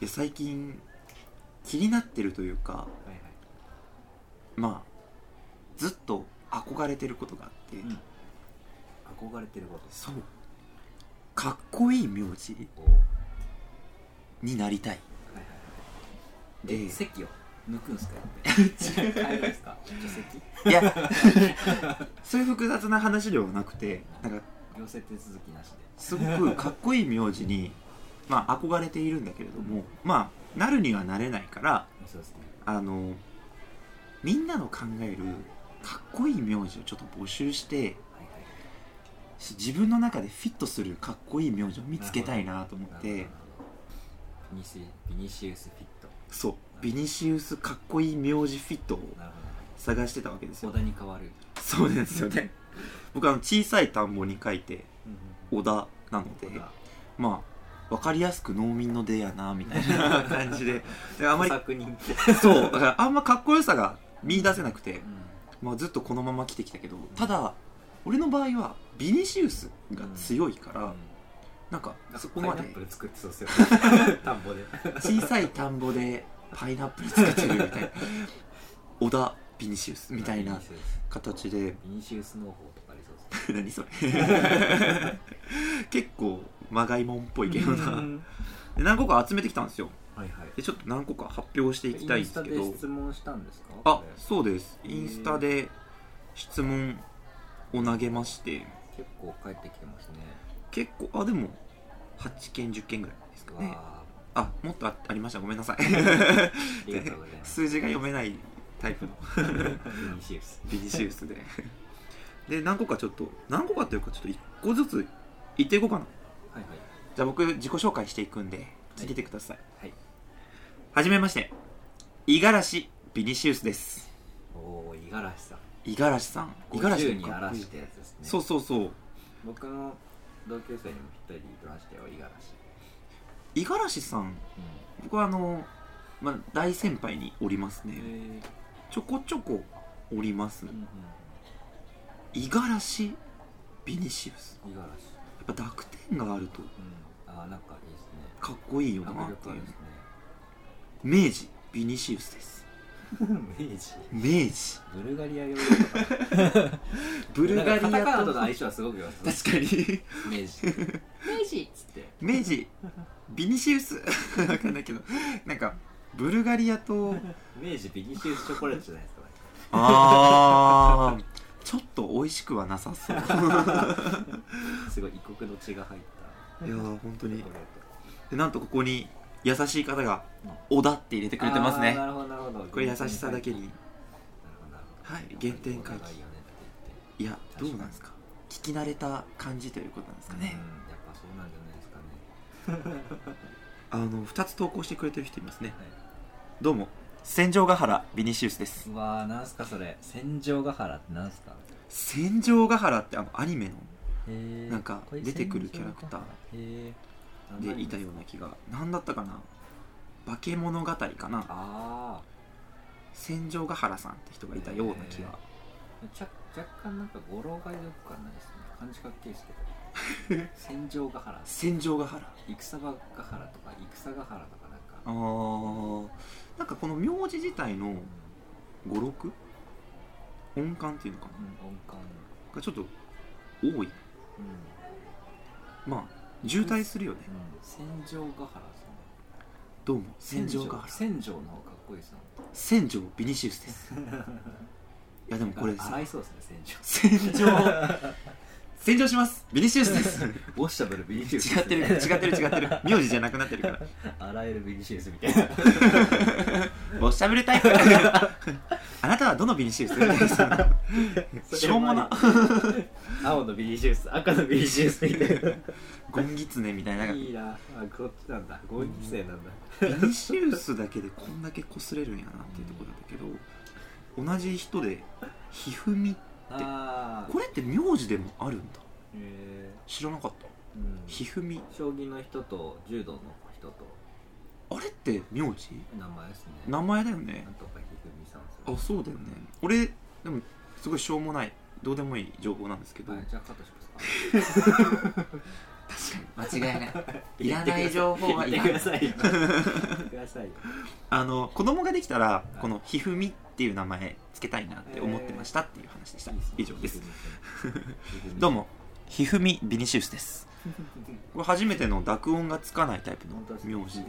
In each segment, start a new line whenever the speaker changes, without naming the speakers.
や最近気になってるというか
はいはい。
まあずっと憧れてることがあって、
うん。憧れてること。
そう。かっこいい名字になりたい。
はい
で
で席を抜くんすか
いや そういう複雑な話ではなくてなんか
行政手続きなしで。す
ごくかっこいい名字にまあ憧れているんだけれどもまあなるにはなれないから
そうですね。
あのみんなの考えるかっこいい名字をちょっと募集して自分の中でフィットするかっこいい名字を見つけたいなと思って。
ビニシビニシウスフィット。
そう。ビニシウスかっこいい名字フィットを探してたわけです
ど
よ。
小田に変わる。
そうですよね。僕あの小さい田んぼに書いて小田なのでまあ分かりやすく農民の出やなみたいな。感じで。であんまり
小作人
そう。だからあんまかっこよさが見出せなくて。
う、ん。
まあ、ずっとこのまま来てきたけどただ俺の場合はビニシウスが強いから、
うん。
なんか
なん
そこまで。
かパイナップル作ってそうですよ。田んぼで。
小さい田んぼでパイナップル作ってるみたいな。小田ビニシウスみたいな形で。
ビニシウス農法とかありそうですね。
何それ。結構まがいもんっぽいけどな。で何個か集めてきたんですよ。
はいはい。
でちょっと何個か発表していきたいんですけど
インスタで質問したんですか？
あそうです。インスタで質問を投げまして。
結構返ってきてますね。
結構あでも8件10件ぐらいですかね。
わ
あもっとあありました。ごめんなさい。数字が読めないタイプの。
ビニシウス。
ビニシウスで。で何個かちょっと何個かというかちょっと1個ずつ言っていこうかな
はいはい。
じゃあ僕自己紹介していくんで聞い。ててください。
はい。
はじめまして。五十嵐ビニシウスです。
おお五十嵐さん。
五十嵐さん。五十嵐
50に嵐ってやつですね。
そうそうそう。
僕の同級生にも一人いましたよ五十嵐。
五十嵐さん。僕はあの、まあ、大先輩におりますね。
え
ちょこちょこおります。
うんうん。
五十嵐ビニシウス。
五十嵐
ぱ濁点があると。
うん。あーなんかいいですね。
かっこいいよな。
迫
っていう
ね。
明治ビニシウスです。
明治？
明治。
ブルガリアヨーロッパ。
ブルガリアと。
との相性はすごく良さそう。
確かに。
明治。明治っつって。
明治。ビニシウス？わかんないけど。なんかブルガリアと。
明治ビニシウスチョコレートじゃないですか。
あーちょっと美味しくはなさそう。い や
すごい異国の血が入った。
ー本当に。でなんとここに優しい方が
うん「
小田」って入れてくれてますね。
なるほどなるほど。
これ優しさだけに。
なるほどなるほど
はい原点回帰。
長い
やどうなんですか？聞き慣れた感じということなんですかね。
うんやっぱそうなんじゃないですかね。
あの2つ投稿してくれてる人いますね。
はい。
どうも戦場ヶ原ビニシウスです。
うわーなんすかそれ。戦場ヶ原ってなんすか？
戦場ヶ原ってあのアニメのなんか出てくるキャラクター
へ
でいたような気が何だったかな？化け物語かな？
あ
戦場ヶ原さんって人がいたような気が。
若干なんか語呂がよくわかんないですね。漢字かっけいですけど。戦場ヶ原。
戦場ヶ原。
戦場ヶ原とか戦ヶ原とか
あー。なんかこの名字自体の語録？音感っていうのかな？
うん音感。
がちょっと多い。
うん。
まあ渋滞するよね。
戦場ヶ原ですね。
どうも戦場。ヶ原。
戦場の方がかっこいいですよ
戦場ビニシウスです。いやでもこれ
洗
さ
いそうですね戦場。
戦場戦場します。ビニシウスです。
ウォッシャブルビニシウス。
違ってる違ってる違ってる。名字じゃなくなってるから。
洗えるビニシウスみたいな。
おしゃべりタイプあなたはどのビニシウス？しょうもな
青のビニシウス赤のビニシウスみたいな。
ゴンギツネみたいな。
いいな。あこっちなんだ。合議生なんだ。
ビニシウスだけでこんだけ擦れるんやなっていうところだけど同じ人でひふみ
ああ
これって名字でもあるんだ？
へ
知らなかった。
えうん。
ひふみ。
将棋の人と柔道の人と。
あれって名字？
名前ですね。
名前だよね。
なんとかひふみさんですよ
あそうだよね。俺でもすごいしょうもない。どうでもいい情報なんですけど、
はいじゃあカットしますか。
確かに。間違いない。いらない情報はい。
言
らない。
ってくださいよ。言ってくださいよ。
あの子供ができたらこのひふみっていう名前つけたいなって思ってましたっていう話でした、以上です。どうもひふみビニシウスです。これ初めての濁音がつかないタイプの名字で。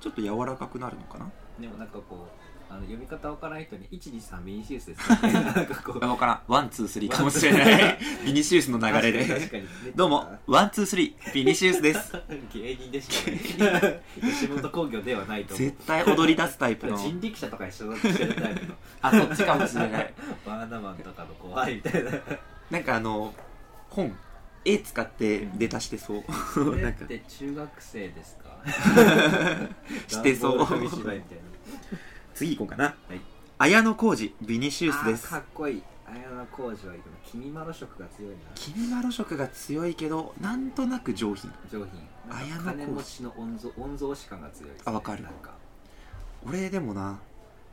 ちょっと柔らかくなるのかな？
でもなんかこうあの読み方わからない人に123ビニシウスですみたいななんかこう
あ分からん。ワンツースリーかもしれない。ビニシウスの流れで。どうもワンツースリービニシウスです。
芸人でしかない吉本興業ではないと
絶対踊り出すタイプの。
人力車とか一緒だしてるタイプの。
あそっちかもしれない。
バーナマンとかの怖いみたいな。
なんかあの本。絵使って出だしてそう。
それって中学生ですか？
してそう。次行こうかな。
はい。
綾野浩二ビニシウスです。
かっこいい。綾野浩二はいいけど君まろ色が強いな。
君まろ色が強いけどなんとなく上品。
上品。
綾野浩二
金持ちの御曹御曹司感が強いね。
あわかる。
なんか。
俺でもな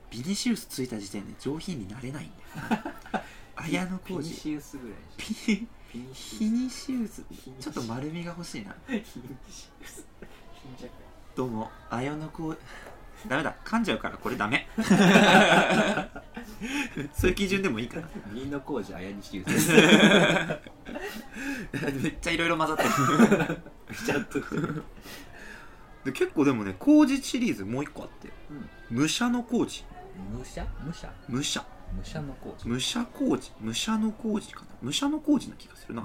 ビニシウスついた時点で上品になれないんだよな 綾野
ピニ
浩二
シウスぐらい
ピ
ピニシ
ヒニシウス。ちょっと丸みが欲しいな。
ヒニシウス。貧弱。
どうも綾野浩ダメだ。噛んじゃうからこれダメ。そういう基準でもいいかな
民の工事綾西ウスです。
めっちゃいろいろ混ざってる。
ちゃんと
で結構でもね麹シリーズもう一個あって。
うん。
武者の麹
武者？武者？
武者
武者の工事。
武者麹武者の麹かな？武者の麹な気がするな。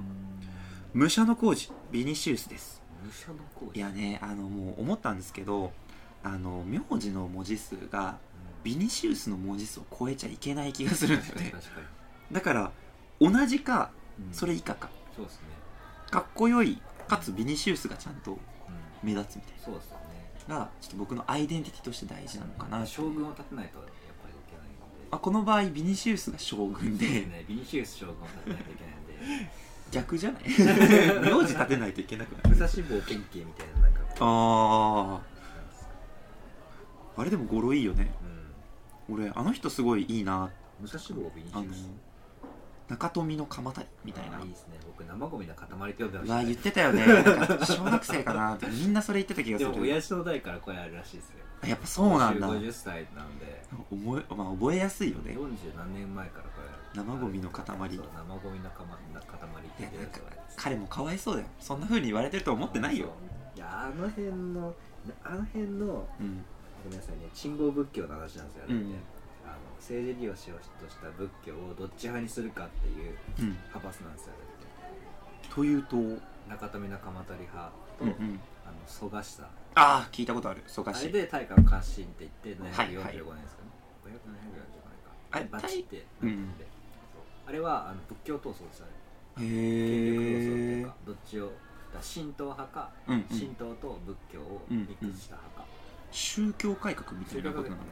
武者の麹ビニシウスです。
武者の工事。
いやねあのもう思ったんですけどあの名字の文字数がビニシウスの文字数を超えちゃいけない気がするんだよね。だから同じか
うん。
それ以下か。
そうですね。
かっこよいかつビニシウスがちゃんと
うん。
目立つみたい
そうですよね。
ながちょっと僕のアイデンティティとして大事なのかな
将軍を立てないと
あこの場合ビニシウスが将軍
で。す
で
ね。ビニシウス将軍を立てないといけないんで。
逆じゃない？名字立てないといけなくな
武
る
蔵坊弁慶みたいななんか
あああれでも語呂いいよね。
うん。
俺あの人すごいいいな。
武蔵坊ビニシ
あの
ウス
中富の鎌足りみたいな。
あーいいですね。僕生ゴミの塊って呼んでま
う
した
わ言ってたよね。なんか小学生かなってみんなそれ言ってた気がする
でも親父の代からこれあるらしいですよ。
っぱそうなんだ。
50歳なんで。
覚え,、まあ、覚えやすいよね。
40何年前からこれ
生ゴミの塊。
そう生ゴミのかまな塊って
いやなん彼もかわいそうだよ。そんな風に言われてると思ってないよ。
いやあの辺のあの辺の
うん。
ごめんなさいね。鎮護仏教の話なんですよ、あれって
うん
あの政治利用しようとした仏教をどっち派にするかっていう
うん。
派閥なんですよ
というと？うん
中富の鎌足り派と、
うん
あの蘇我氏さん。
ああ聞いたことある。蘇我
あれ
氏
で大化の改新って言って
はい
745
はい。
年ですかね、545
あれ
年かバチって
うん
なってて、そう。あれはあの仏教闘争ですよね。
へ
権力闘争ってい
え
うかどっちをだ神道派か、
うんうん。
神道と仏教をミックスした派か、
宗教改革みたいなことなの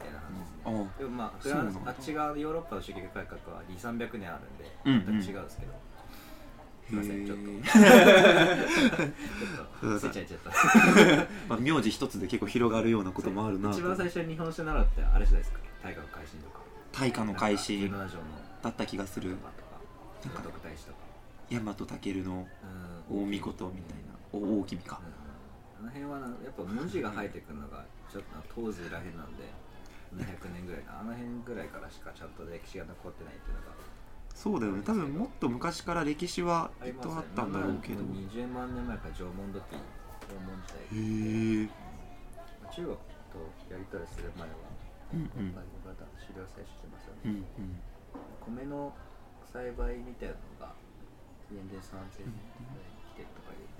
ああ
でもまああっち側のヨーロッパの宗教改革は2300年あるんで、
うんうん。
違うんですけど。すいませんちょっと。
へ
ちょっと忘れちゃいちゃった。
まあ名字一つで結構広がるようなこともあるな
一番最初に日本史習ってあれじゃないですか。大化の改新とか。
大化の改新。
17条の。
だった気がする。なんか大和武の
うん。
大御事みたいな。お大君か。
うん。あの辺はなやっぱ文字が生えてくるのがちょっと当時らへんなんで200年ぐらいあの辺ぐらいからしかちゃんと歴史が残ってないっていうのが。
そうだよね。多分もっと昔から歴史はきっとあ
よ
ったんだろうけど。
も20万年前から縄文時縄文時代。
へえ。
中国とやり取りする前は
うんうん。
外国型狩猟採取してますよ
う
ね、
んうん。
米の栽培みたいなのが紀元前3000年ぐらいに来てるとか言うて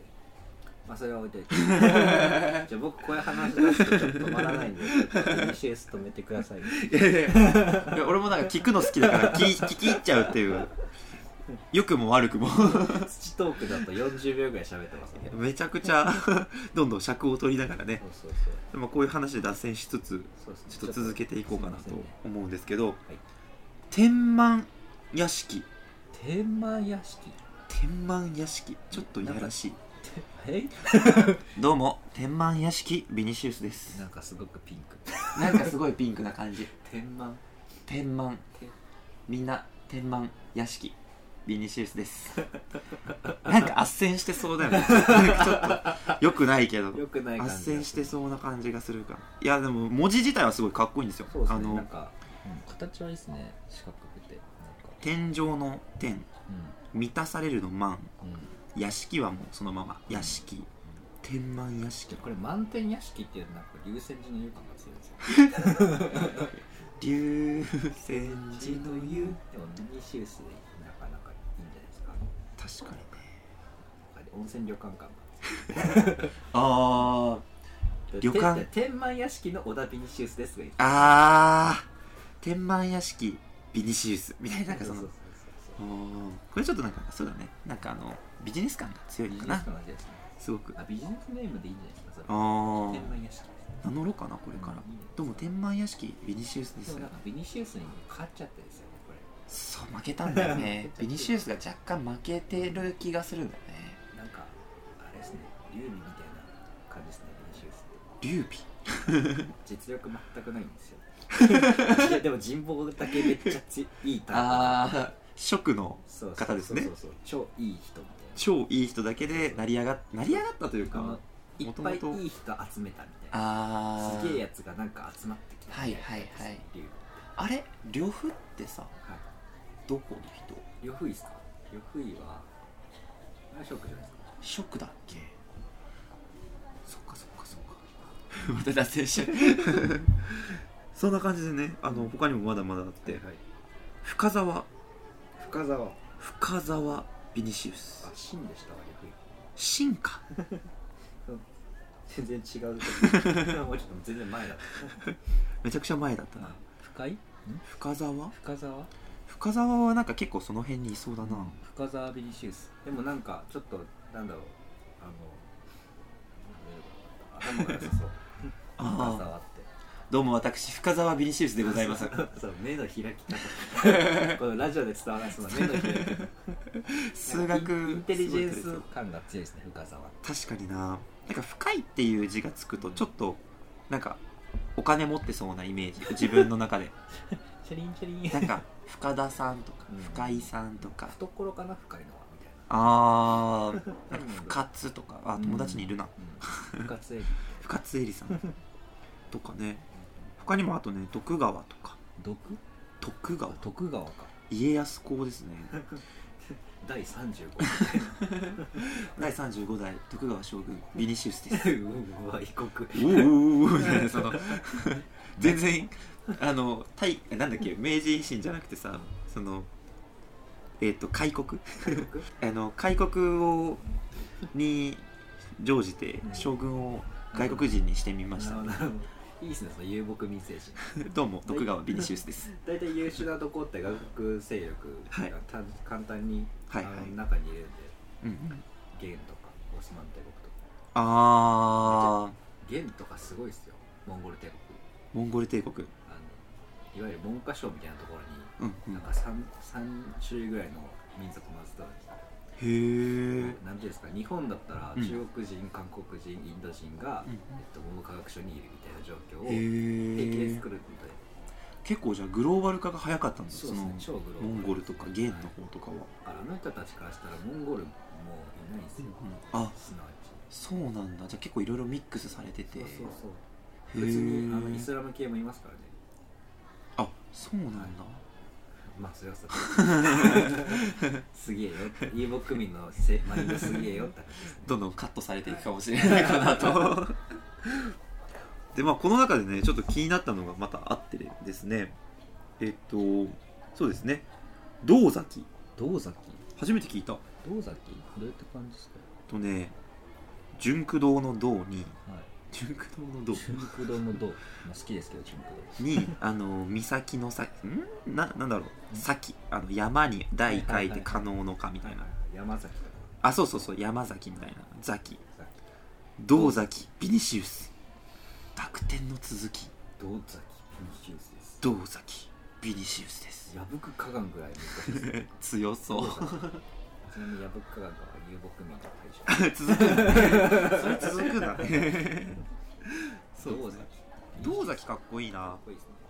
まあそれは置いといて。じゃあ僕こういう話出すとちょっと止まらないんでちょっと BCS 止めてください、
いやいやいや俺もなんか聞くの好きだから聞 聞き入っちゃうっていう。良くも悪くも。
土トークだと40秒ぐらい喋ってますね。
めちゃくちゃどんどん尺を取りながらね。
そうそうそう。
でもこういう話で脱線しつつ
そうですね。
ちょっと続けていこうかなと思うんですけど
はい。
天満屋敷。
天満屋敷。
天満屋敷。ちょっといやらしい
え
どうも天満屋敷ビニシウスです。
なんかすごくピンク。
なんかすごいピンクな感じ。
天満。
天満。
天。
みんな天満屋敷ビニシウスです。なんかあっ旋してそうだよね。ちょっとよくないけど。
よくない
斡
感じ
旋してそうな感じがするか。らいやでも文字自体はすごいかっこいいんですよ。
そうです
あの
ねなんか
うん形はいいですね。四角くて。
天井の天。満たされるの満。
うんうん
屋敷はもうそのまま。屋敷。天満屋敷。
これ満天屋敷っていうとなんか流泉寺の湯感が強いんですよ
流泉寺の湯。
でもビニシウスでなかなかいいんじゃないですか。
確かにね。
温泉旅館感が
あ旅館。
て天満屋敷の小田ビニシウスです
あー。天満屋敷ビニシウス。みたいななんかそのこれちょっとなんかそうだね。なんかあのビジネス感が強いかな。
す
ごく。
あビジネスネームでいいんじゃないですかそれ。
あー。
天満屋敷。
名乗ろうかなこれから。どうも天満屋敷ビニシウスで
ですも
よ
なんかビニシウスに勝っちゃってですよねこれ。
そう負けたんだよね。ビニシウスが若干負けてる気がするんだよね。
なんかあれですね。劉備みたいな感じですねビニシウス
劉備？
実力全くないんですよ。いやでも人望だけめっちゃついいタイプ
ああ職の方ですね。
超いい人みたい
超いい人だけで成り上がっ成り上がったというか
いっぱいいい人集めたみたいな。すげえやつがなんか集まってきた
はいはいはい。
劉
あれ呂布ってさ
はい。
どこの人？
呂不韋ですか？呂不韋はあれショックじゃないですか？
職だっけ？そっかそっかそっか。また脱線しちゃう。そんな感じでねあの他にもまだまだあって。
はい。
深沢
深沢。
深沢。ビニシウス。
あ秦でしたわ呂不韋
進化
全然違う。もうちょっと全然前だっ
めちゃくちゃ前だったな。
深い？
深沢？
深沢？
深沢はなんか結構その辺にいそうだな、
深沢ビニシウス。でもなんかちょっとなんだろう。あの頭が良さそう。
あ
深
あ
沢って
どうも私深沢ビニシウスでございます。
そう目の開き方このラジオで伝わらないその目の開き方
数学
インテリジェンス感が強いですね深沢
確かにななんか深いっていう字がつくとちょっとなんかお金持ってそうなイメージ自分の中で
チャリンチャリン
なんか深田さんとか深井さんとか
懐かな深いのはみたいな
あーなんか深津とかあ友達にいるな
うん深津絵里
深津絵里さんとかね他にもあとね徳川とか。
毒
徳川。
徳川か。
家康公ですね。
第35
第35代徳川将軍 ビニシウスです。
うわ異国。
おーおーおーみたいなその全然あの対なんだっけ明治維新じゃなくてさそのえっ、と開国？あの開国をに乗じて将軍を外国人にしてみました、
なるほどなるほどいいですねその遊牧民精神
どうも徳川ビニシウスです。
大体優秀なとこって外国勢力
はい。
がた簡単に、
はいはい。
あの中に入れるんで
うんうん。
元とかオスマン帝国とか。
あ
元とかすごいですよ。モンゴル帝国。
ーモンゴル帝国。
あのいわゆる文科省みたいなところに
うんうん。
なんか 3, 三種類ぐらいの民族混ぜた
へえ
なんていうんですか日本だったら
うん。
中国人、韓国人インド人が、
うん。
えっと、文部科学省にいるみたいな状況を
へ
平気で
え
作るみたいな。
結構じゃあグローバル化が早かったんだ。
そうですね超
の
グローバル。
モンゴルとかゲンの方とかは、
あの人たちからしたらモンゴルもいないんですよ、
あ
すなわち
そうなんだ。じゃあ結構いろいろミックスされてて。
そうそうそう。
へ
別にあのイ
え
スラム系もいますからね。
あそうなんだ、
まあそれはそうす。げえよ。遊牧民のせマインドすげえよって話ですね。
どんどんカットされていくかもしれないかなと。でまあこの中でねちょっと気になったのがまたあってですね。えっとそうですね。銅崎。
銅崎？
初めて聞いた。
銅崎？どうやって感じですか？
とね純駆動の銅に
はい
純駆動の銅
純駆動の銅、まあ、好きですけど純駆動
にあの岬の先ん？ななんだろう。先あの山に大書いて可能のかみたいな。
山崎とか。
あそうそうそう。山崎みたいな。崎。
さ
銅崎。ビニシウス。濁点の続き。
銅崎。フィニシウスです。
銅崎。ビニシウスです。
矢吹火岩ぐらい難しいですね。
強そう
ちなみに矢吹火岩が遊牧民の対象。
続くん それ続くんだ。ねそう
銅崎
銅崎かっこいいな。
かっこいいですね